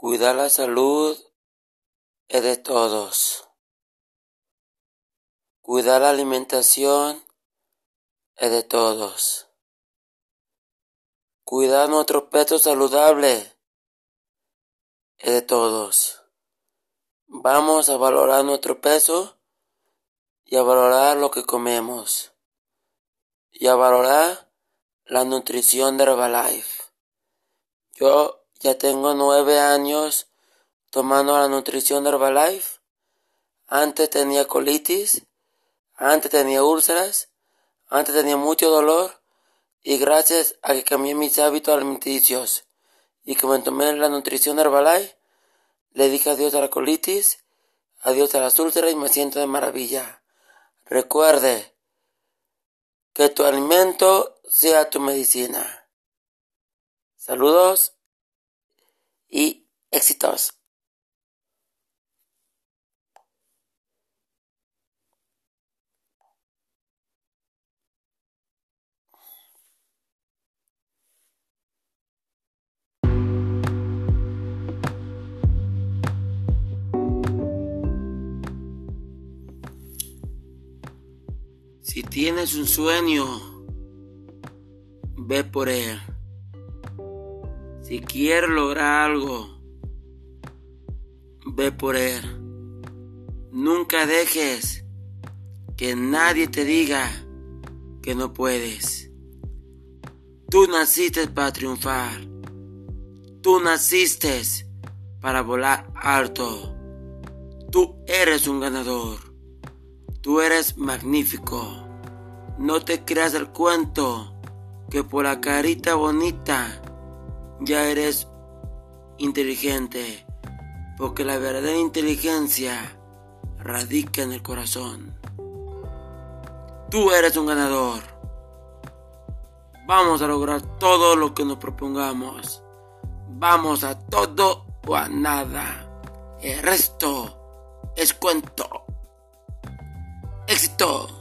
Cuidar la salud es de todos. Cuidar la alimentación es de todos. Cuidar nuestro peso saludable es de todos. Vamos a valorar nuestro peso y a valorar lo que comemos y a valorar la nutrición de Herbalife. Yo ya tengo nueve años tomando la nutrición Herbalife. Antes tenía colitis, antes tenía úlceras, antes tenía mucho dolor y gracias a que cambié mis hábitos alimenticios y que me tomé la nutrición Herbalife, le dije adiós a la colitis, adiós a las úlceras y me siento de maravilla. Recuerde que tu alimento sea tu medicina. Saludos y éxitos. Si tienes un sueño, ve por él. Si quieres lograr algo, ve por él. Nunca dejes que nadie te diga que no puedes. Tú naciste para triunfar. Tú naciste para volar alto. Tú eres un ganador. Tú eres magnífico. No te creas el cuento que por la carita bonita ya eres inteligente, porque la verdadera inteligencia radica en el corazón. Tú eres un ganador. Vamos a lograr todo lo que nos propongamos. Vamos a todo o a nada. El resto es cuento. éxito.